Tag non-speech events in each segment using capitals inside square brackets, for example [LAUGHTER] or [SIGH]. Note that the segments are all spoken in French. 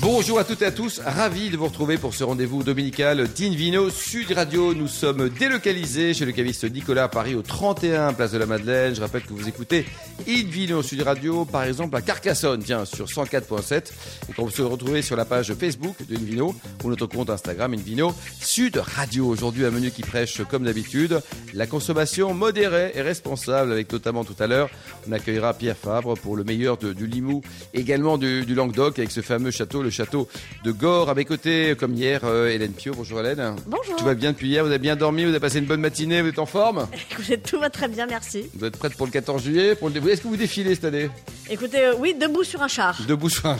Bonjour à toutes et à tous, ravi de vous retrouver pour ce rendez-vous dominical d'Invino Sud Radio. Nous sommes délocalisés chez le caviste Nicolas à Paris au 31 Place de la Madeleine. Je rappelle que vous écoutez Invino Sud Radio par exemple à Carcassonne, tiens, sur 104.7 et qu'on peut se retrouver sur la page Facebook de Invino ou notre compte Instagram Invino Sud Radio. Aujourd'hui un menu qui prêche comme d'habitude la consommation modérée et responsable avec notamment tout à l'heure on accueillera Pierre Fabre pour le meilleur du Limoux, également du, du Languedoc avec ce fameux château, le château de Gore. À mes côtés, comme hier, euh, Hélène Pio. Bonjour Hélène. Bonjour. Tout va bien depuis hier, vous avez bien dormi, vous avez passé une bonne matinée, vous êtes en forme? Écoutez, tout va très bien, merci. Vous êtes prête pour le 14 juillet? Pour le... Est-ce que vous défilez cette année? Écoutez, euh, oui, debout sur un char. Debout sur un.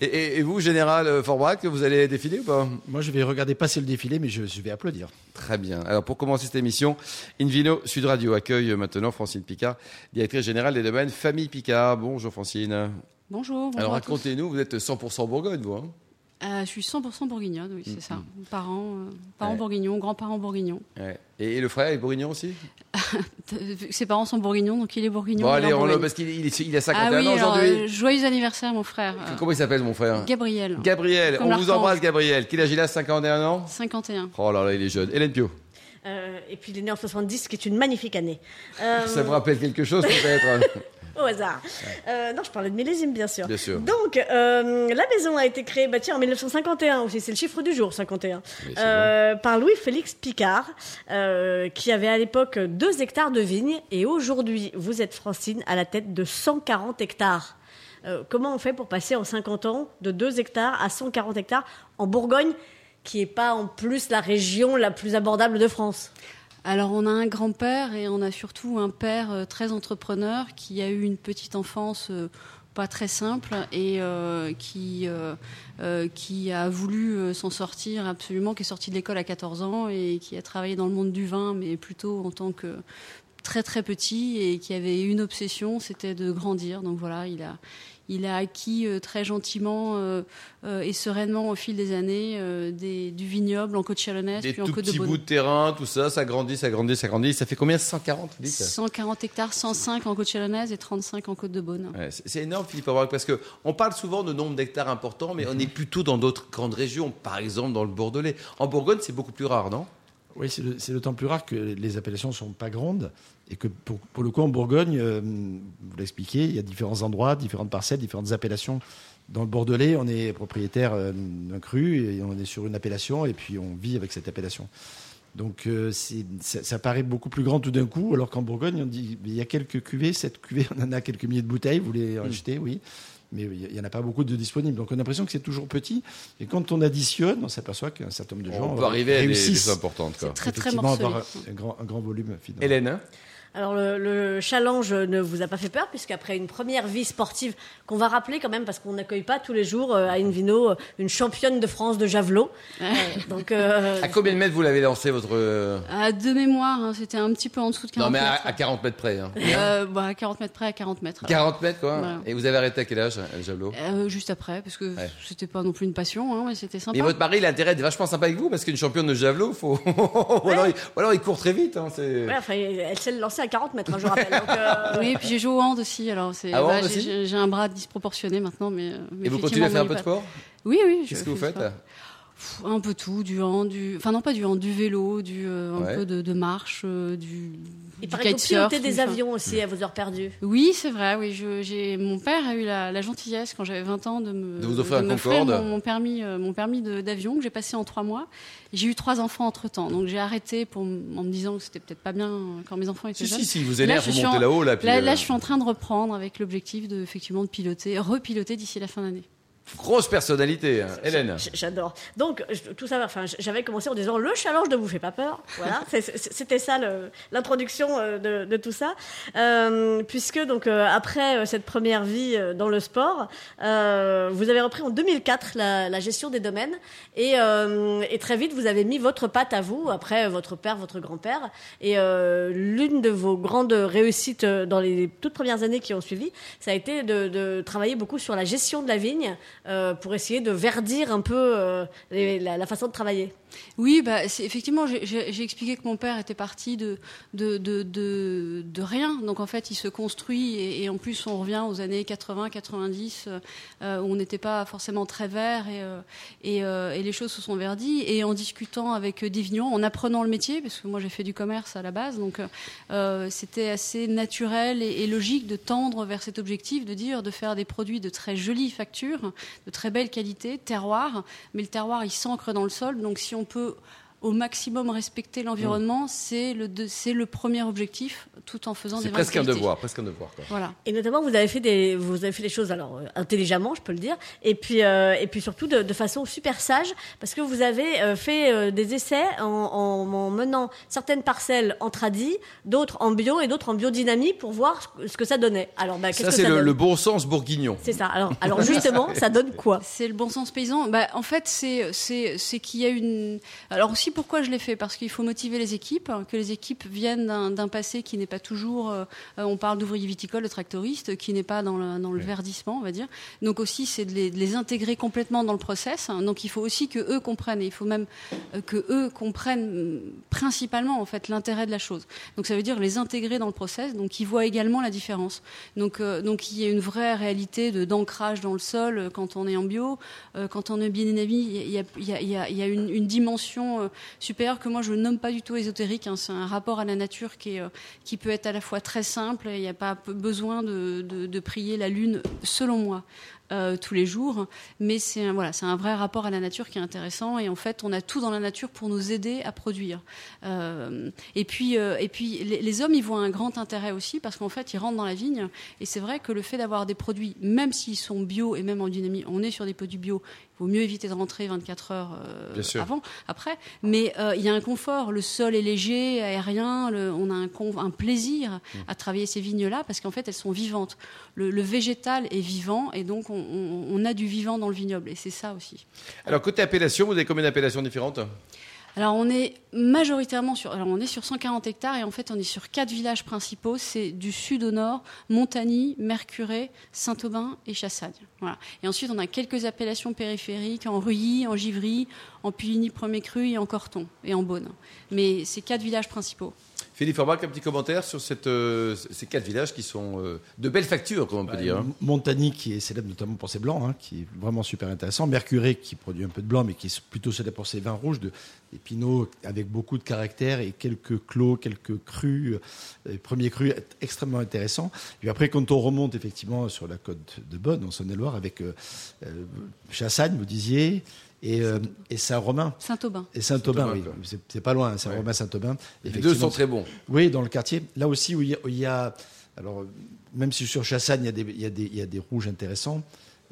Et, et- et vous, Général euh, Forbrac, vous allez défiler ou pas? Moi, je vais regarder passer le défilé, mais je, je vais applaudir. Très bien. Alors pour commencer cette émission, Invino Sud Radio accueille maintenant Francine Picard, directrice générale des domaines Famille Picard. Bonjour Francine. Bonjour. bonjour Alors racontez-nous, vous êtes 100% Bourgogne, vous hein Euh, je suis 100% bourguignonne, oui, c'est ça. Parents, euh, parents Ouais. bourguignons, grands-parents bourguignons. Ouais. et, et le frère est bourguignon aussi [LAUGHS] Ses parents sont bourguignons, donc il est bourguignon. Bon allez, on le- parce qu'il il est- il a Ah 51 oui, ans aujourd'hui. euh, joyeux anniversaire, mon frère. Euh, Comment il s'appelle mon frère Gabriel, Gabriel, Comme on vous embrasse Gabriel. Quel âge il a 51 ans 51. Oh là là, il est jeune. Hélène Pio, Euh, et puis il est né en 70, ce qui est une magnifique année. Euh, ça vous rappelle quelque chose peut-être [LAUGHS] Au hasard. Euh, non, je parlais de millésime, bien sûr. Bien sûr. Donc, euh, la maison a été créée bah, tiens, en 1951 aussi, c'est le chiffre du jour, 51, Oui, c'est euh, par Louis-Félix Picard, qui avait à l'époque 2 hectares de vignes. Et aujourd'hui, vous êtes, Francine, à la tête de 140 hectares. Comment on fait pour passer en 50 ans de 2 hectares à 140 hectares en Bourgogne, qui n'est pas en plus la région la plus abordable de France? Alors, on a un grand-père et on a surtout un père euh, très entrepreneur qui a eu une petite enfance euh, pas très simple et euh, qui, qui a voulu s'en sortir absolument, qui est sorti de l'école à 14 ans et qui a travaillé dans le monde du vin, mais plutôt en tant que très très petit et qui avait une obsession, c'était de grandir. Donc voilà, il a, il a acquis euh, très gentiment euh, euh, et sereinement au fil des années euh, des, du vignoble en côte chalonnaise, Des puis en côte de petits Beaune. bouts de terrain, tout ça, ça grandit, ça grandit, ça grandit. Ça fait combien? 140 vous dites 140 hectares, 105 en côte chalonnaise et 35 en côte de Beaune. Ouais, c'est énorme, Philippe Aubrac, parce que on parle souvent de nombre d'hectares importants, mais on est plutôt dans d'autres grandes régions, par exemple dans le Bordelais. En Bourgogne, c'est beaucoup plus rare, non? Oui, c'est d'autant plus rare que les appellations sont pas grandes et que pour, pour le coup, en Bourgogne, euh, vous l'expliquez, il y a différents endroits, différentes parcelles, différentes appellations. Dans le Bordelais, on est propriétaire euh, d'un cru et on est sur une appellation et puis on vit avec cette appellation. Donc euh, c'est- ça, ça paraît beaucoup plus grand tout d'un coup, alors qu'en Bourgogne, on dit il y a quelques cuvées, cette cuvée, [LAUGHS] on en a quelques milliers de bouteilles, vous les achetez, oui, mais il n'y en a pas beaucoup de disponibles. Donc on a l'impression que c'est toujours petit. Et quand on additionne, on s'aperçoit qu'un certain nombre de gens On peut arriver à des, des importantes. Quoi. C'est très très effectivement morcelé. avoir un grand, un grand volume finalement. Hélène, hein? Alors le, le challenge ne vous a pas fait peur puisqu'après une première vie sportive qu'on va rappeler quand même parce qu'on n'accueille pas tous les jours euh, à Invino euh, une championne de France de javelot. Euh, donc euh, à combien de mètres vous l'avez lancé votre À de mémoire, hein, c'était un petit peu en dessous de 40 Non, mais à, mètres. à 40 mètres près. Hein. Euh, bah, à 40 mètres près, à 40 mètres. 40 mètres, quoi. Voilà. Et vous avez arrêté à quel âge, le javelot? Euh, juste après, parce que Ouais. c'était pas non plus une passion, hein, mais c'était sympa. Mais votre mari, il a intérêt d'être vachement sympa avec vous parce qu'une championne de javelot, faut... [LAUGHS] ou, alors, il, ou alors il court très vite. Hein, c'est... ouais, enfin, elle s'est lancée à 40 mètres, hein, je rappelle. Donc, euh, Oui, et puis j'ai joué au hand aussi. Alors c'est, Ah, bah, j'ai- aussi j'ai, j'ai un bras disproportionné maintenant, mais. mais Et vous continuez à faire un on peu de sport? Oui, oui. je Qu'est-ce que vous faites Un peu tout, du hand, du. Enfin, non, pas du hand, du vélo, du, euh, un Ouais. peu de, de marche, euh, du. il du kitesurf, pilotez des enfin, avions aussi à vos heures perdues. Oui, c'est vrai. Oui, j'ai mon père a eu la, la gentillesse quand j'avais 20 ans de me De vous offrir un m'offrir Concorde. mon, mon permis euh, mon permis de- d'avion que j'ai passé en trois mois. J'ai eu trois enfants entre temps, donc j'ai arrêté pour en me disant que c'était peut-être pas bien quand mes enfants étaient Si, jeunes. si, si, vous Là, énerve, je vous montez là-haut. Là, puis, Là, euh, là, je suis en train de reprendre avec l'objectif de effectivement de piloter, repiloter d'ici la fin d'année. Grosse personnalité, hein. Hélène. J'adore. Donc, je- tout ça, enfin, j'avais commencé en disant le challenge ne vous fait pas peur. Voilà, [LAUGHS] c'était ça l'introduction euh, de, de tout ça. Euh, puisque, donc, euh, après cette première vie dans le sport, euh, vous avez repris en 2004 la, la gestion des domaines. Et, et très vite, vous avez mis votre patte à vous, après votre père, votre grand-père. Et l'une de vos grandes réussites dans les toutes premières années qui ont suivi, ça a été de, de travailler beaucoup sur la gestion de la vigne euh, pour essayer de verdir un peu euh, la, façon de travailler. Oui, bah, effectivement, j'ai- expliqué que mon père était parti de, rien. Donc en fait, il se construit et, en plus, on revient aux années 80-90 euh, où on n'était pas forcément très vert et, les choses se sont verdies. Et en discutant avec des en apprenant le métier, parce que moi j'ai fait du commerce à la base, donc c'était assez naturel et, et logique de tendre vers cet objectif, de dire de faire des produits de très jolies factures, de très belle qualité, terroir, mais le terroir il s'ancre dans le sol, donc si on peut au maximum respecter l'environnement, c'est le, de- c'est le premier objectif, tout en faisant des presque un devoir, presque un devoir. Quoi. Voilà. Et notamment, vous avez fait des, vous avez fait les choses alors euh, intelligemment, je peux le dire, et puis euh, et puis surtout de, de façon super sage, parce que vous avez euh, fait euh, des essais en, en, en menant certaines parcelles en tradi, d'autres en bio et d'autres en biodynamie pour voir ce que- ce que ça donnait. Alors, bah, qu'est-ce Ça, que c'est ça le, donne le bon sens bourguignon. C'est ça. Alors, alors justement, [LAUGHS] ça donne quoi? C'est le bon sens paysan. Bah, en fait, c'est c'est c'est qu'il y a une. Alors aussi, pourquoi je l'ai fait Parce qu'il faut motiver les équipes, que les équipes viennent d'un passé qui n'est pas toujours. euh, on parle d'ouvriers viticoles, de tractoristes, qui n'est pas dans le, dans le verdissement, on va dire. Donc aussi, c'est de les, de les intégrer complètement dans le process. hein. Donc il faut aussi que eux comprennent. Et il faut même euh, que eux comprennent mm, principalement en fait l'intérêt de la chose. Donc ça veut dire les intégrer dans le process. Donc ils voient également la différence. Donc euh, donc il y a une vraie réalité d'ancrage dans le sol euh, quand on est en bio, euh, quand on est bien. Il y a, il y a, il y a, il y a une, une dimension supérieure que moi je nomme pas du tout ésotérique. hein. C'est un rapport à la nature qui est euh, qui peut être à la fois très simple. Il n'y a pas besoin de, de, prier la lune, selon moi. euh, tous les jours, mais c'est un, voilà, un vrai rapport à la nature qui est intéressant et en fait on a tout dans la nature pour nous aider à produire. Euh, et puis et puis les, les hommes ils voient un grand intérêt aussi parce qu'en fait ils rentrent dans la vigne et c'est vrai que le fait d'avoir des produits, même s'ils sont bio et même en dynamie, on est sur des produits bio, vaut mieux éviter de rentrer 24 heures euh, avant, après, mais euh, il y a un confort, le sol est léger, aérien, le- on a un, un plaisir à travailler ces vignes-là parce qu'en fait elles sont vivantes. Le, le végétal est vivant et donc on, on- on a du vivant dans le vignoble et c'est ça aussi. Alors, côté appellation, vous avez combien d'appellations différentes? Alors on est majoritairement sur, alors on est sur 140 hectares et en fait on est sur quatre villages principaux. C'est du sud au nord, Montagny, Mercurey, Saint-Aubin et Chassagne. Voilà. Et ensuite on a quelques appellations périphériques en Ruilly, en Givry, en Puligny premier cru et en Corton et en Beaune. Mais c'est quatre villages principaux. Philippe Forbach, un petit commentaire sur cette, euh, ces quatre villages qui sont euh, de belles factures, comme on peut dire. hein. Montagny, qui est célèbre notamment pour ses blancs, hein, qui est vraiment super intéressant. Mercurey, qui produit un peu de blanc, mais qui est plutôt célèbre pour ses vins rouges, de, des pinots avec beaucoup de caractère et quelques clos, quelques crus, euh, premiers crus extrêmement intéressants. Et puis après, quand on remonte effectivement sur la côte de Bonne, en Saône-et-Loire, avec euh, Chassagne, vous disiez, et, euh, et Saint-Romain. Saint-Aubin. Et Saint-Aubin, oui, c'est pas loin, Saint-Romain, Ouais. Saint-Aubin. Les deux sont très bons. oui, dans le quartier. Là aussi, où il y a, où il y a- alors, même si sur Chassagne, il y a des, il y a des, il y a des rouges intéressants,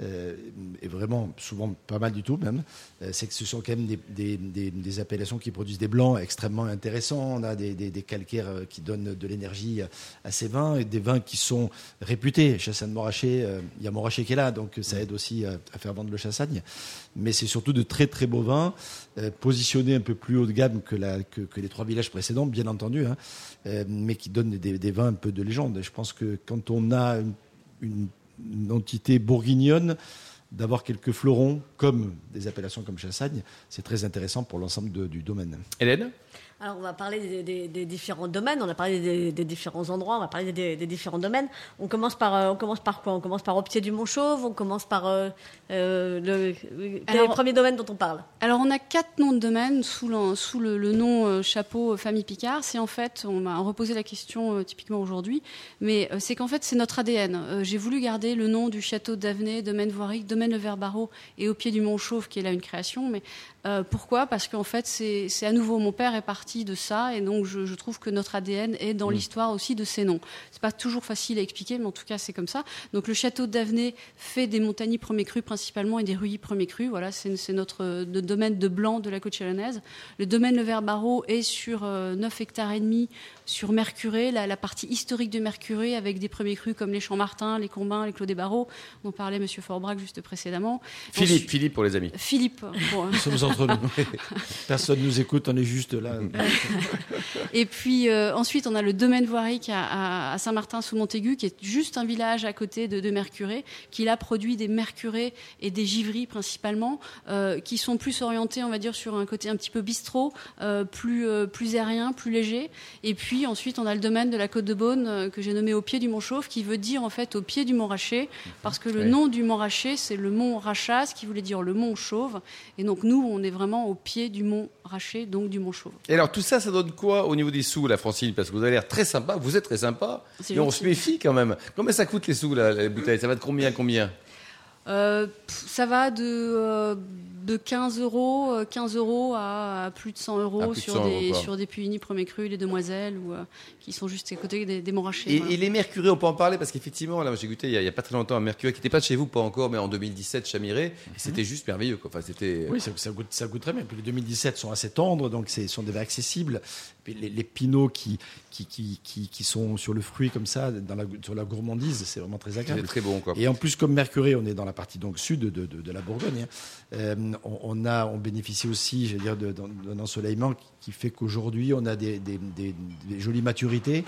euh, et vraiment, souvent pas mal du tout même, euh, c'est que ce sont quand même des, des, appellations qui produisent des blancs extrêmement intéressants. On a des, calcaires euh, qui donnent de l'énergie à ces vins, et des vins qui sont réputés. Chassagne Morachet, euh, il y a Morachet qui est là, donc ça aide aussi à, faire vendre le Chassagne. Mais c'est surtout de très très beaux vins, euh, positionnés un peu plus haut de gamme que, la, que, les trois villages précédents, bien entendu, hein, mais qui donnent des, vins un peu de légende. Je pense que quand on a une entité bourguignonne, d'avoir quelques fleurons comme des appellations comme Chassagne, c'est très intéressant pour l'ensemble du domaine. Hélène? Alors, on va parler des, des- des différents domaines. On a parlé des, des différents endroits. On va parler des, différents domaines. On commence par, euh, on commence par quoi? On commence par Optier du Montchauve. On commence par euh, euh, le, Alors- le premier domaine dont on parle? Alors on a quatre noms de domaine sous le, sous le, le nom chapeau famille Picard. C'est en fait, on m'a reposé la question typiquement aujourd'hui, mais c'est qu'en fait c'est notre ADN. J'ai voulu garder le nom du château d'Avenay, domaine Voiric, domaine Le Vert-Barreau et au pied du Mont Chauve qui est là une création. Mais euh, pourquoi? Parce qu'en fait c'est à nouveau mon père est parti de ça et donc je, je trouve que notre ADN est dans l'histoire aussi de ces noms. C'est pas toujours facile à expliquer, mais en tout cas c'est comme ça. Donc le château d'Avenay fait des montagnes premier cru principalement et des ruillis premier cru. Voilà, c'est notre de- domaine de blanc de la côte chalonnaise. Le domaine Le Vert-Barreau est sur euh, 9 hectares et demi sur Mercurey, la, la partie historique de Mercurey avec des premiers crus comme les Champs-Martin, les Combins, les Clos des Barreaux, dont parlait Monsieur Forbrac juste précédemment. Philippe, Ensuite- Philippe pour les amis. Philippe. bon, Nous sommes entre entre nous. [LAUGHS] Personne nous écoute, on est juste là. Et puis euh, ensuite, on a le domaine voirique à, à Saint-Martin sous Montaigu, qui est juste un village à côté de, de Mercuré, qui là produit des mercurés et des givries principalement, euh, qui sont plus orientés, on va dire, sur un côté un petit peu bistrot, euh, plus euh, plus aérien, plus léger. Et puis ensuite, on a le domaine de la Côte de Beaune euh, que j'ai nommé au pied du Mont Chauve, qui veut dire en fait au pied du Mont Raché, parce que le Ouais. nom du Mont Raché, c'est le Mont Rachas, qui voulait dire le Mont Chauve. Et donc nous, on est vraiment au pied du Mont Raché, donc du Mont Chauve. Et alors tout ça, ça donne quoi au niveau des sous, la Francine? Parce que vous avez l'air très sympa, vous êtes très sympa, et on gentil. se méfie quand même. Combien ça coûte les sous, là, les bouteilles? Ça va de combien à combien? Euh, ça va de, euh, de 15 euros, euh, 15 euros à, à plus de 100 euros de sur, 100 euros, des, quoi. sur des Puini Premier Cru, les Demoiselles, ou, euh, qui sont juste à côté des, des et, voilà. et les mercurés, on peut en parler parce qu'effectivement, là, j'ai goûté il y, a, pas très longtemps un mercuré qui n'était pas de chez vous, pas encore, mais en 2017, Chamiré, et c'était juste merveilleux. Quoi. Enfin, c'était. Oui, ça, ça goûte, ça goûte très bien. Puis les 2017 sont assez tendres, donc ce sont des vins accessibles. Les, les pinots qui, qui, qui, qui, qui sont sur le fruit comme ça, dans la, sur la gourmandise, c'est vraiment très agréable. très bon, quoi. Et en plus, comme Mercuré, on est dans la partie donc sud de, de, de la Bourgogne. hein, euh, on, on a, on bénéficie aussi, je veux dire, d'un ensoleillement qui, qui fait qu'aujourd'hui, on a des, des, des- des jolies maturités.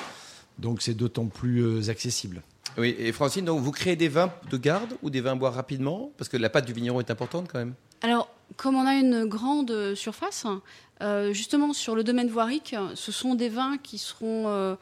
Donc, c'est d'autant plus euh, accessible. Oui, et Francine, donc vous créez des vins de garde ou des vins à boire rapidement? Parce que la pâte du vigneron est importante quand même. Alors, comme on a une grande surface, euh, justement sur le domaine voirique, ce sont des vins qui seront euh,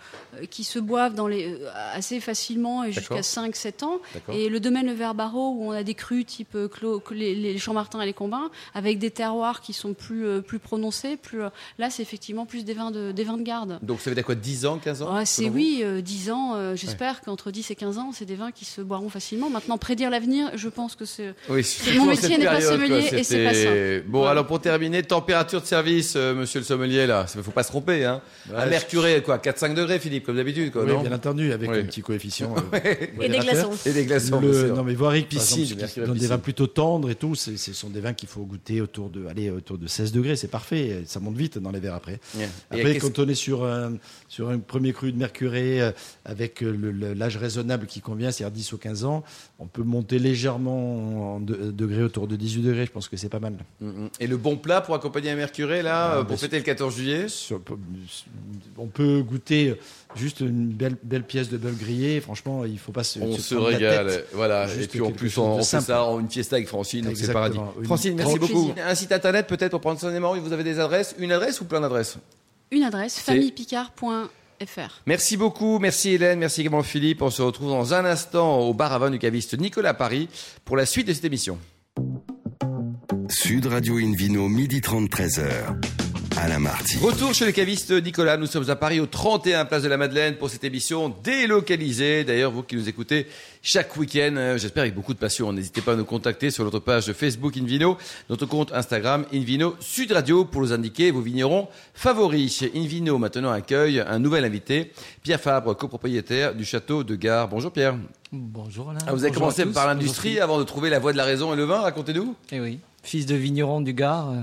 qui se boivent dans les euh, assez facilement et jusqu'à D'accord. 5-7 ans. Et le domaine le Verbaro où on a des crus type Clos- les, les et les Combins avec des terroirs qui sont plus plus prononcés, plus là c'est effectivement plus des vins de des vins de garde. Donc ça veut dire quoi 10 ans, 15 ans c'est oui, euh, 10 ans. J'espère qu'entre 10 et 15 ans, c'est des vins qui se boiront facilement. Maintenant, prédire l'avenir, je pense que c'est Oui, Mon métier n'est pas sommelier et c'est pas simple. Bon, alors pour terminer, température de service, euh, monsieur le sommelier, là, il faut pas se tromper. Hein. Un mercuré, quoi, 4-5 degrés, Philippe, comme d'habitude, quoi, Oui, non bien entendu, avec Oui. un petit coefficient. euh, [LAUGHS] Et des glaçons. Et des glaçons. Le- non mais Voiric, par Piscine, donne des vins plutôt tendres et tout, c'est- ce sont des vins qu'il faut goûter autour de, allez, autour de 16 degrés, c'est parfait, ça monte vite dans les verres après. Yeah. Après, quand on est sur un, sur un premier cru de Mercuré euh, avec le- le- l'âge raisonnable qui convient, c'est-à-dire 10 ou 15 ans, on peut monter légèrement en de- degrés autour de 18 degrés, je pense que c'est pas mal. Mhm. Et le bon plat pour accompagner un mercuré, là, Ah, euh, pour fêter le 14 juillet Sur- on peut goûter juste une belle, belle pièce de bœuf grillé, franchement, il faut pas se, On se régale, tête. voilà. Juste Et puis en plus, on, on fait ça en une fiesta avec Francine, donc c'est paradis. Une Francine, merci beaucoup. Un site internet peut-être pour prendre son numéro, vous avez des adresses? Une adresse ou plein d'adresses? Une adresse famillepicard.fr. Merci beaucoup, merci Hélène, merci également Philippe. On se retrouve dans un instant au bar à vin du caviste Nicolas Paris pour la suite de cette émission. Sud Radio Invino, midi 30, 13h. Alain Marty. Retour chez le caviste Nicolas. Nous sommes à Paris au 31 Place de la Madeleine pour cette émission délocalisée. D'ailleurs, vous qui nous écoutez chaque week-end, euh, j'espère avec beaucoup de passion. N'hésitez pas à nous contacter sur notre page Facebook Invino, notre compte Instagram Invino Sud Radio pour nous indiquer vos vignerons favoris. Invino maintenant accueille un nouvel invité, Pierre Fabre, copropriétaire du château de Gare. Bonjour Pierre. Bonjour Alain. Ah, vous avez Bonjour commencé par l'industrie avant de trouver la voie de la raison et le vin. Racontez-nous. Eh oui, fils de vigneron du Gard. euh,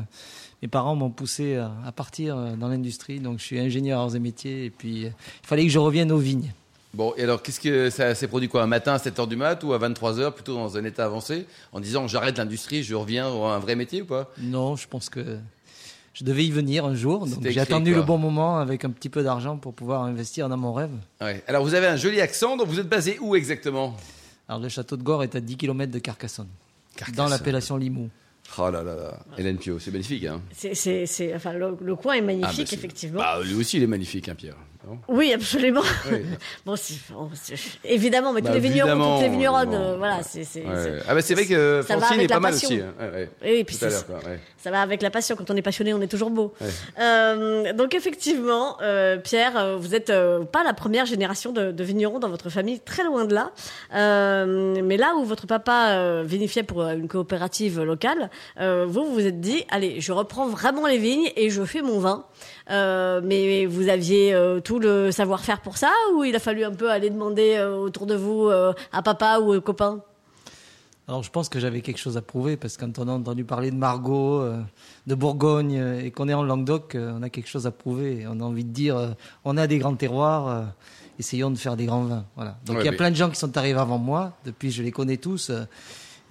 Mes parents m'ont poussé à partir euh, dans l'industrie, donc je suis ingénieur arts et métiers. Et puis, euh, il fallait que je revienne aux vignes. Bon, et alors, qu'est-ce que ça s'est produit quoi? Un matin à 7h du mat ou à 23h, plutôt dans un état avancé, en disant j'arrête l'industrie, je reviens à un vrai métier ou pas? Non, je pense que je devais y venir un jour. Donc j'ai attendu quoi? le bon moment avec un petit peu d'argent pour pouvoir investir dans mon rêve. ouais. Alors, vous avez un joli accent, donc vous êtes basé où exactement? Alors le château de Gore est à 10 km de Carcassonne, Carcassonne. dans l'appellation Limoux. Oh là là là, Hélène Pio, c'est magnifique. Hein C'est, c'est, c'est- enfin, le, le coin est Ah, magnifique, bah, effectivement. Bah, lui aussi, il est magnifique, hein, Pierre. Non Oui, absolument. Oui. [LAUGHS] bon, si, bon, évidemment, mais Bah, tous les vignerons, toutes les vigneronnes, évidemment. euh, voilà, c'est, Ouais. Ah bah c'est vrai que Francine est pas mal passion. aussi. hein. Ouais, et puis Tout à quoi. Ça va avec la passion. Quand on est passionné, on est toujours beau. Euh, donc effectivement, euh, Pierre, euh, vous êtes euh, pas la première génération de, de vignerons dans votre famille, très loin de là. Mais là où votre papa vinifiait pour une coopérative locale, vous vous vous êtes dit, allez, je reprends vraiment les vignes et je fais mon vin. Euh, mais vous aviez euh, tout le savoir-faire pour ça ou il a fallu un peu aller demander euh, autour de vous euh, à papa ou aux copains? Alors je pense que j'avais quelque chose à prouver parce que quand on a entendu parler de Margot, de Bourgogne et qu'on est en Languedoc, on a quelque chose à prouver. On a envie de dire, on a des grands terroirs, essayons de faire des grands vins. Voilà. Donc Ouais, il y a mais- plein de gens qui sont arrivés avant moi. Depuis, je les connais tous.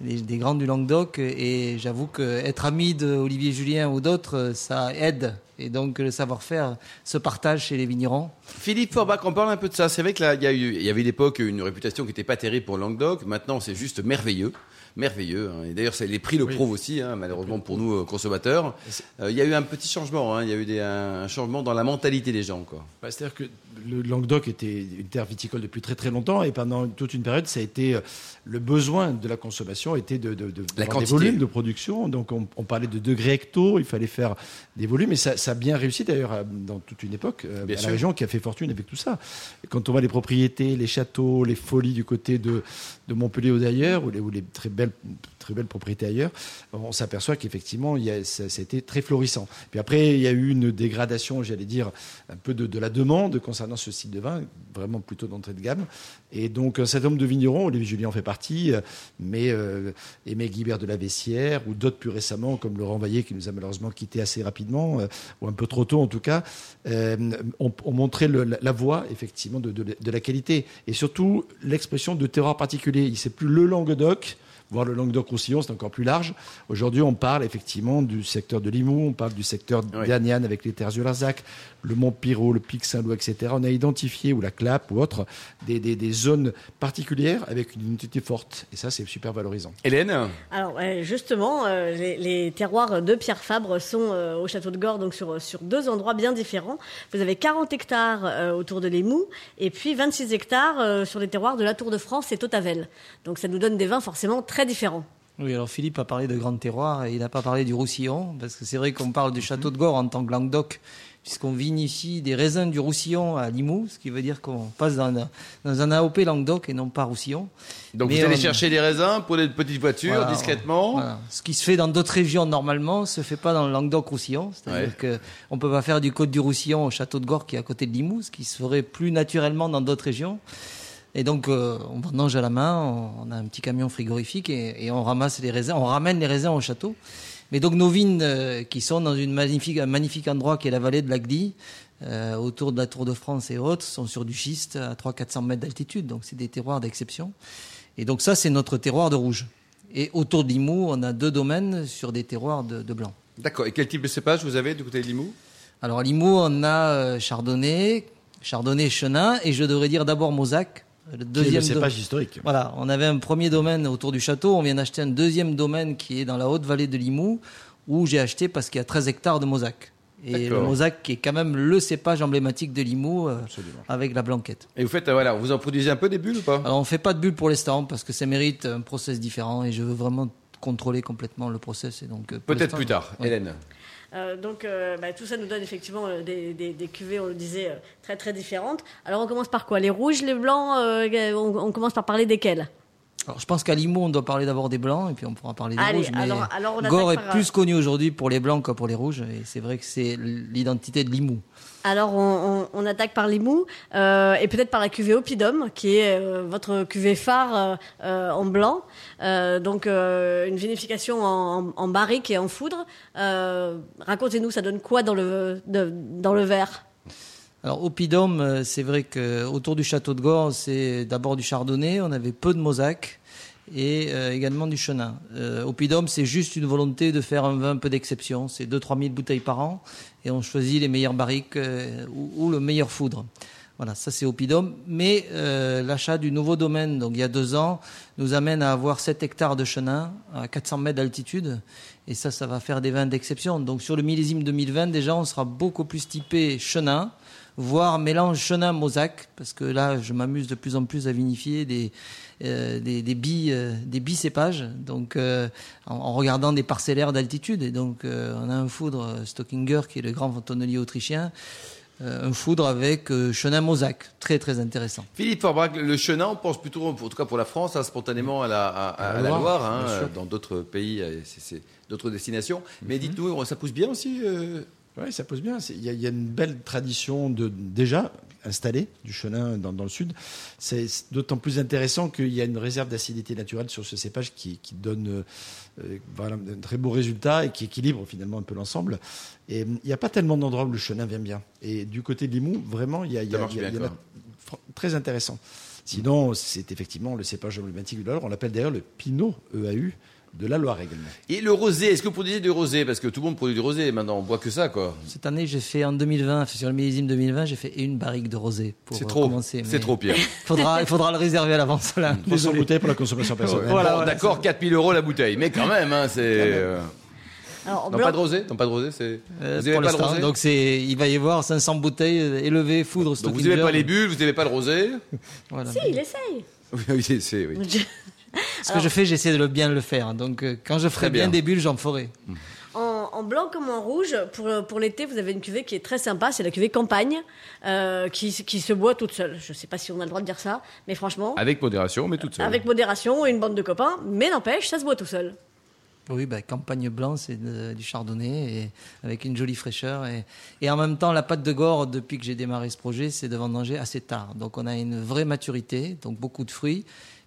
Des, grands du Languedoc. Et j'avoue qu'être ami d'Olivier Julien ou d'autres, ça aide. Et donc le savoir-faire se partage chez les vignerons. Philippe Forbach, on parle un peu de ça. C'est vrai que là, il y, il y avait une époque une réputation qui n'était pas terrible pour Languedoc. Maintenant, c'est juste merveilleux. Merveilleux. hein. Et d'ailleurs, les prix le prouvent aussi, hein, malheureusement pour nous, euh, consommateurs. Euh, il y a eu un petit changement. hein. Il y a eu des- un, changement dans la mentalité des gens. Quoi. Bah, C'est-à-dire que le Languedoc était une terre viticole depuis très très longtemps et pendant toute une période, ça a été euh, le besoin de la consommation était de, de, de La des volumes de production. Donc on, on parlait de degrés hecto, il fallait faire des volumes et ça, ça a bien réussi d'ailleurs dans toute une époque Bien à sûr. la région qui a fait fortune avec tout ça. Quand on voit les propriétés, les châteaux, les folies du côté de, de Montpellier ou d'ailleurs, ou les, ou les très belles très belles propriétés ailleurs, on s'aperçoit qu'effectivement, il été très florissant. Puis après, il y a eu une dégradation, j'allais dire, un peu de, la demande concernant ce style de vin, vraiment plutôt d'entrée de gamme. Et donc, un certain nombre de vignerons, Olivier Julien en fait partie, euh, mais euh, Aimé Guibert de la Vessière, ou d'autres plus récemment, comme Laurent Vaillé, qui nous a malheureusement quittés assez rapidement, euh, ou un peu trop tôt en tout cas, euh, ont, ont montré la, voie, effectivement, de, la qualité. Et surtout, l'expression de terroir particulier. C'est plus le Languedoc, voire le Languedoc-Roussillon, c'est encore plus large. Aujourd'hui, on parle effectivement du secteur de Limoux, on parle du secteur Oui. d'Aniane avec les terres du Larzac, le Mont Piro, le Pic Saint-Loup, etc. On a identifié, ou la Clappe ou autre, des, des- des zones particulières avec une identité forte. Et ça, c'est super valorisant. Hélène Alors justement, euh, les, les terroirs de Pierre Fabre sont euh, au château de Gore, donc sur, sur deux endroits bien différents. Vous avez 40 hectares euh, autour de l'Émou et puis 26 hectares sur les terroirs de la Tour de France et Totavel. Donc ça nous donne des vins forcément très différents. Oui, alors Philippe a parlé de Grand Terroir et il n'a pas parlé du Roussillon, parce que c'est vrai qu'on parle du château de Gore en tant que Languedoc, puisqu'on vinifie des raisins du Roussillon à Limoux, ce qui veut dire qu'on passe dans un, dans un AOP Languedoc et non pas Roussillon. Donc Mais vous allez on- chercher les raisins pour des petites voitures, Voilà, discrètement. Voilà. Ce qui se fait dans d'autres régions normalement se fait pas dans le Languedoc-Roussillon. C'est-à-dire Ouais. que on peut pas faire du côte du Roussillon au château de Gore qui est à côté de Limoux, ce qui se ferait plus naturellement dans d'autres régions. Et donc, euh, on vendange à la main, on, on a un petit camion frigorifique et, et on ramasse les raisins, on ramène les raisins au château. Mais donc, nos vignes euh, qui sont dans une magnifique, un magnifique endroit qui est la vallée de l'Agly, euh, autour de la Tour de France et autres, sont sur du schiste à 300-400 mètres d'altitude. Donc, c'est des terroirs d'exception. Et donc, ça, c'est notre terroir de rouge. Et autour de Limoux, on a deux domaines sur des terroirs de, de blanc. D'accord. Et quel type de cépage vous avez du côté de Limoux? Alors, à Limoux, on a euh, Chardonnay, Chardonnay, Chenin, et je devrais dire d'abord Mosaque, le Qui est le deuxième. cépage historique. Voilà, on avait un premier domaine autour du château, on vient d'acheter un deuxième domaine qui est dans la haute vallée de Limoux, où j'ai acheté parce qu'il y a 13 hectares de Mosaque. Et le. Mosaque qui est quand même le cépage emblématique de Limoux euh, avec la blanquette. Et vous faites, euh, voilà, vous en produisez un peu des bulles ou pas? Alors on fait pas de bulles pour l'instant parce que ça mérite un process différent et je veux vraiment contrôler complètement le process. Et donc, euh, Peut-être plus tard, ouais. Hélène. Euh, donc euh, bah, tout ça nous donne effectivement euh, des, des, des cuvées, on le disait, très très différentes. Alors on commence par quoi? Les rouges, les blancs on, on commence par parler desquels? Alors, je pense qu'à Limoux, on doit parler d'abord des blancs et puis on pourra parler des Allez, rouges. Mais alors- alors on Gore est attaque par- plus connu aujourd'hui pour les blancs que pour les rouges et c'est vrai que c'est l'identité de Limoux. Alors on, on- on attaque par les mous euh, et peut-être par la cuvée Opidum, qui est euh, votre cuvée phare euh, euh, en blanc. Euh, donc euh, une vinification en, en- en barrique et en foudre. Euh, Racontez-nous, ça donne quoi dans le, de- dans le verre? Alors au Pidum, euh, c'est vrai que autour du château de Gore, c'est d'abord du chardonnay, on avait peu de mosaque et euh, également du chenin. Euh, au Pidum, c'est juste une volonté de faire un vin un peu d'exception, c'est 2-3 000 bouteilles par an et on choisit les meilleures barriques euh, ou, ou le meilleur foudre. Voilà, ça c'est au Pidum. Mais euh, l'achat du nouveau domaine, donc il y a deux ans, nous amène à avoir 7 hectares de chenin à 400 mètres d'altitude. Et ça, ça va faire des vins d'exception. Donc sur le millésime 2020, déjà, on sera beaucoup plus typé chenin, voire mélange chenin-mosaque, parce que là, je m'amuse de plus en plus à vinifier des, euh, des, des billes, euh, des bicépages, donc euh, en, en regardant des parcellaires d'altitude. Et donc, on a un foudre Stockinger, qui est le grand tonnelier autrichien, un foudre avec euh, chenin-mosaque, très très intéressant. Philippe Forbach, le chenin, on pense plutôt, en tout cas pour la France, hein, spontanément à la, à, à- à la Loire, hein, dans d'autres pays, d'autres destinations. Mais dites-nous, ça pousse bien aussi Oui, ça pose bien. Il y, a- il y a une belle tradition de déjà installée du chenin dans, dans le sud. C'est d'autant plus intéressant qu'il y a une réserve d'acidité naturelle sur ce cépage qui, qui donne euh, voilà, un très beau résultat et qui équilibre finalement un peu l'ensemble. Et euh, il n'y a pas tellement d'endroits où le chenin vient bien. Et du côté de Limoux, vraiment, il y a, y a- y y très intéressant. Sinon, c'est effectivement le cépage emblématique de Loire. On l'appelle d'ailleurs le Pinot EAU de la Loire également. Et le rosé, est-ce que vous produisez du rosé? Parce que tout le monde produit du rosé maintenant, on boit que ça, quoi. Cette année, j'ai fait en 2020, sur le millésime 2020, j'ai fait une barrique de rosé pour C'est euh, trop, commencer. c'est trop pire. [LAUGHS] Faudra, il faudra le réserver à l'avance. Là. 300 Désolé. bouteilles pour la consommation personnelle. Voilà, Bon, voilà, D'accord, 4000 euros la bouteille, mais quand même, hein, c'est. euh, Alors, Non, pas de rosé? Non, pas de rosé, c'est. Euh, vous pas de rosé? Donc c'est, il va y avoir 500 bouteilles euh, élevées, foudre, Donc vous n'aimez pas les bulles, vous n'aimez pas le rosé? [LAUGHS] Voilà. Si, il essaye. [LAUGHS] Oui, oui, c'est- c'est. Oui. Ce que je fais, j'essaie de le bien le faire. Donc euh, quand je ferai bien. bien des bulles, j'en ferai. En, en blanc comme en rouge, pour, pour l'été, vous avez une cuvée qui est très sympa, c'est la cuvée campagne, euh, qui, qui se boit toute seule. Je ne sais pas si on a le droit de dire ça, mais franchement, Avec modération, mais toute seule. avec modération et une bande de copains, mais n'empêche, ça se boit tout seul. Oui, bah, campagne blanc, c'est de- du chardonnay et avec une jolie fraîcheur. Et, et en même temps, la pâte de Gore, depuis que j'ai démarré ce projet, c'est de vendanger assez tard. Donc on a une vraie maturité, donc beaucoup de fruits.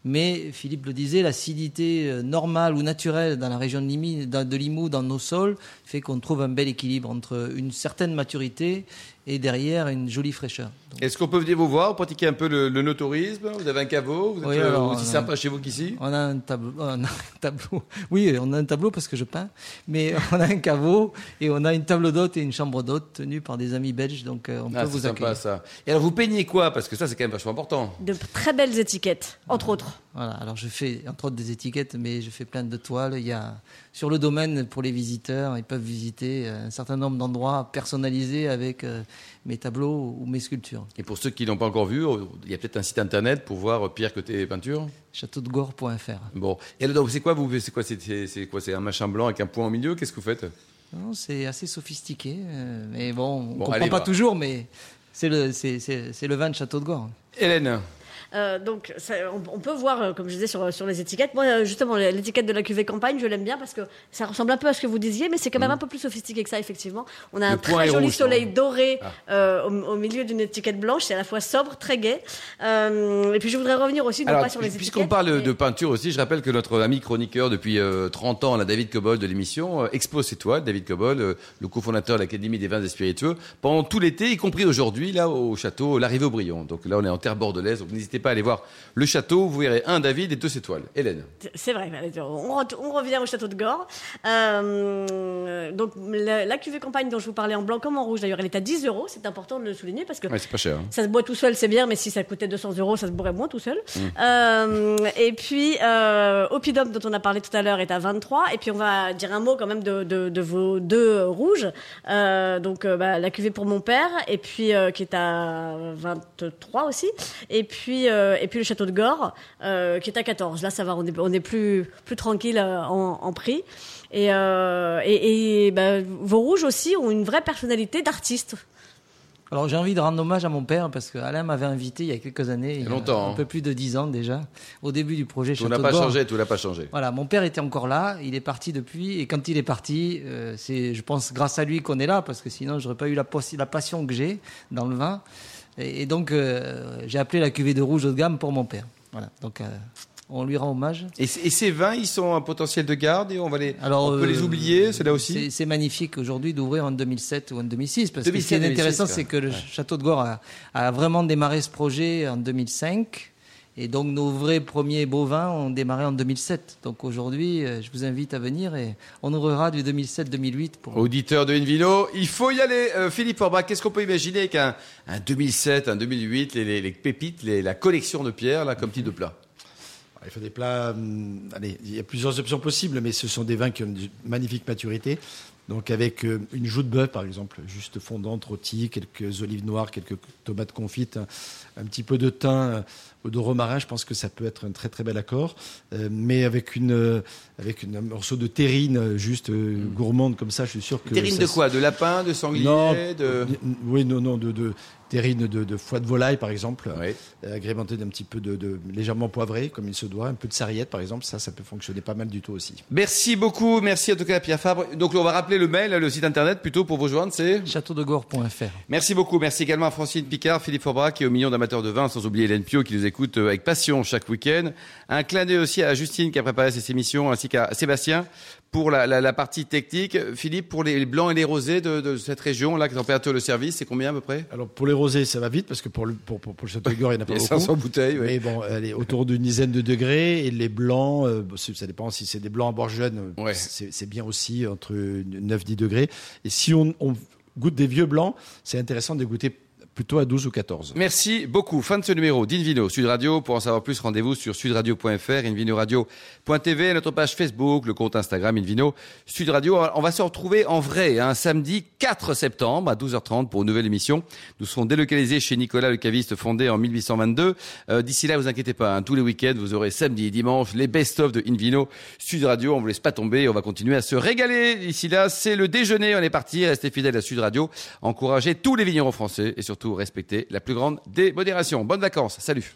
Mais Philippe le disait, l'acidité euh, normale ou naturelle dans la région de, Limi, dans- de Limoux, dans nos sols, fait qu'on trouve un bel équilibre entre une certaine maturité et derrière une jolie fraîcheur. Donc, Est-ce qu'on peut venir vous voir, pratiquer un peu le, le no-tourisme Vous avez un caveau Vous êtes Oui, euh, alors, aussi sympa chez vous qu'ici? On a un tableau, [LAUGHS] on a un tableau. Oui, on a un tableau parce que je peins, mais [LAUGHS] on a un caveau et on a une table d'hôte et une chambre d'hôte tenue par des amis belges, donc euh, on Ah, peut c'est vous sympa accueillir. ça. Et alors vous peignez quoi? Parce que ça c'est quand même vachement important. De très belles étiquettes, entre autres. Voilà. Alors je fais entre autres des étiquettes, mais je fais plein de toiles. Il y a sur le domaine pour les visiteurs, ils peuvent visiter euh, un certain nombre d'endroits personnalisés avec euh, mes tableaux ou mes sculptures. Et pour ceux qui l'ont pas encore vu, euh, il y a peut-être un site internet pour voir euh, Pierre côté peinture. Châteaudegore.fr. Bon. Et alors c'est quoi vous C'est quoi C'est c'est- c'est quoi C'est un machin blanc avec un point au milieu? Qu'est-ce que vous faites? C'est assez sophistiqué, mais bon, on Bon, comprend allez pas toujours, mais c'est le, c'est, c'est- c'est le vin de Château de Gore. Hélène Euh, donc, ça- on, on peut voir, euh, comme je disais, sur, sur les étiquettes. Moi, euh, justement, l'étiquette de la cuvée campagne, je l'aime bien parce que ça ressemble un peu à ce que vous disiez, mais c'est quand même un peu plus sophistiqué que ça, effectivement. On a Le un très joli rouge, soleil non doré Ah. euh, au, au milieu d'une étiquette blanche. C'est à la fois sobre, très gai. Euh, et puis, je voudrais revenir aussi, non Alors, pas sur les étiquettes. puisqu'on parle mais- de peinture aussi, je rappelle que notre ami chroniqueur depuis euh, 30 ans, là, David Cobol de l'émission, euh, expose ses toiles. David Cobol, euh, le cofondateur de l'Académie des vins et spiritueux, pendant tout l'été, y compris aujourd'hui, là, au château L'Arrivée au Brion. Donc là, on est en terre bordelaise, donc n'hésitez pas à aller voir le château. Vous verrez un David et deux ses toiles. Hélène. C'est vrai, on, re- on revient au château de Gore. Euh, donc, la, la cuvée campagne dont je vous parlais en blanc comme en rouge, d'ailleurs, elle est à 10 euros. C'est important de le souligner parce que Ouais, c'est pas cher. hein. Ça se boit tout seul, c'est bien, mais si ça coûtait 200 euros, ça se boirait moins tout seul. Euh, et puis, euh, Opidum, dont on a parlé tout à l'heure, est à 23. Et puis, on va dire un mot quand même de, de, de vos deux rouges. Euh, donc, bah, la cuvée pour mon père, et puis qui est à 23 aussi. Et puis, euh, et puis le château de Gore, euh, qui est à 14. Là, ça va, on est, on est plus, plus tranquille euh, en, en prix. Et, euh, et, et, bah, vos rouges aussi ont une vraie personnalité d'artiste. Alors j'ai envie de rendre hommage à mon père parce que Alain m'avait invité il y a quelques années, il y a longtemps, un hein. peu plus de 10 ans déjà, au début du projet Tout Château n'a de pas changé, tout n'a pas changé. Voilà, mon père était encore là, il est parti depuis, et quand il est parti, euh, c'est, je pense, grâce à lui qu'on est là, parce que sinon, j'aurais pas eu la passion que j'ai dans le vin. Et, et donc, euh, j'ai appelé la cuvée de rouge haut de gamme pour mon père. Voilà, donc euh, on lui rend hommage. Et, ces vins, ils sont un potentiel de garde et on va les, Alors, on peut euh, les oublier, c'est là aussi. c'est magnifique aujourd'hui d'ouvrir en 2007 ou en 2006, parce 2007, que ce qui est 2006, intéressant, c'est que le Ouais. Château de Gore a, a vraiment démarré ce projet en 2005. Et donc nos vrais premiers bovins ont démarré en 2007. Donc aujourd'hui, euh, je vous invite à venir et on ouvrira du 2007-2008 pour. Auditeur de Invino, il faut y aller. Euh, Philippe Forbach, qu'est-ce qu'on peut imaginer avec un, un 2007, un 2008, les, les- les pépites, les- la collection de pierres, là, comme type de plat? Il faut des plats. hum, allez, il y a plusieurs options possibles, mais ce sont des vins qui ont une magnifique maturité. Donc avec euh, une joue de bœuf, par exemple, juste fondante, rôtie, quelques olives noires, quelques tomates confites, un, un petit peu de thym euh, ou de romarin, je pense que ça peut être un très très bel accord. Euh, mais avec une euh, avec une, un morceau de terrine euh, juste euh, gourmande comme ça, je suis sûr que Terrine de quoi? De lapin, de sanglier Non, de... oui, non, non, de, de terrine de, de foie de volaille, par exemple, Oui. euh, agrémenté d'un petit peu de, de légèrement poivré, comme il se doit, un peu de sarriette, par exemple, ça, ça peut fonctionner pas mal du tout aussi. Merci beaucoup, merci en tout cas à Pierre Fabre. Donc on va rappeler le mail, le site internet plutôt pour vous joindre, c'est Châteaudegore.fr. Merci beaucoup. Merci également à Francine Picard, Philippe Forbach et aux millions d'amateurs de vin, sans oublier Hélène Pio qui nous écoute euh, avec passion chaque week-end. Un clin d'œil aussi à Justine qui a préparé cette émission, ainsi qu'à Sébastien pour la, la- la partie technique. Philippe, pour les blancs et les rosés de, de cette région, là, qui température le service, c'est combien à peu près? Alors, pour les rosés, ça va vite parce que pour le, pour, pour, pour le Château de Gore, il n'y en a pas [LAUGHS] beaucoup. 500 bouteilles, oui. Mais bon, elle est autour d'une dizaine de degrés. Et les blancs, euh, ça dépend si c'est des blancs à bord jeune, Ouais. c'est c'est bien aussi entre 9-10 degrés. Et si on, on goûte des vieux blancs, c'est intéressant de goûter plutôt à 12 ou 14. Merci beaucoup. Fin de ce numéro d'Invino Sud Radio. Pour en savoir plus, rendez-vous sur sudradio.fr, invinoradio.tv, notre page Facebook, le compte Instagram Invino Sud Radio. On va se retrouver en vrai, un samedi 4 septembre à 12h30 pour une nouvelle émission. Nous serons délocalisés chez Nicolas le caviste fondé en 1822. Euh, D'ici là, vous inquiétez pas, hein, tous les week-ends, vous aurez samedi et dimanche les best-of de Invino Sud Radio. On vous laisse pas tomber, on va continuer à se régaler. D'ici là, c'est le déjeuner. On est parti. Restez fidèles à Sud Radio. Encouragez tous les vignerons français et surtout respectez la plus grande des modérations. Bonnes vacances. Salut.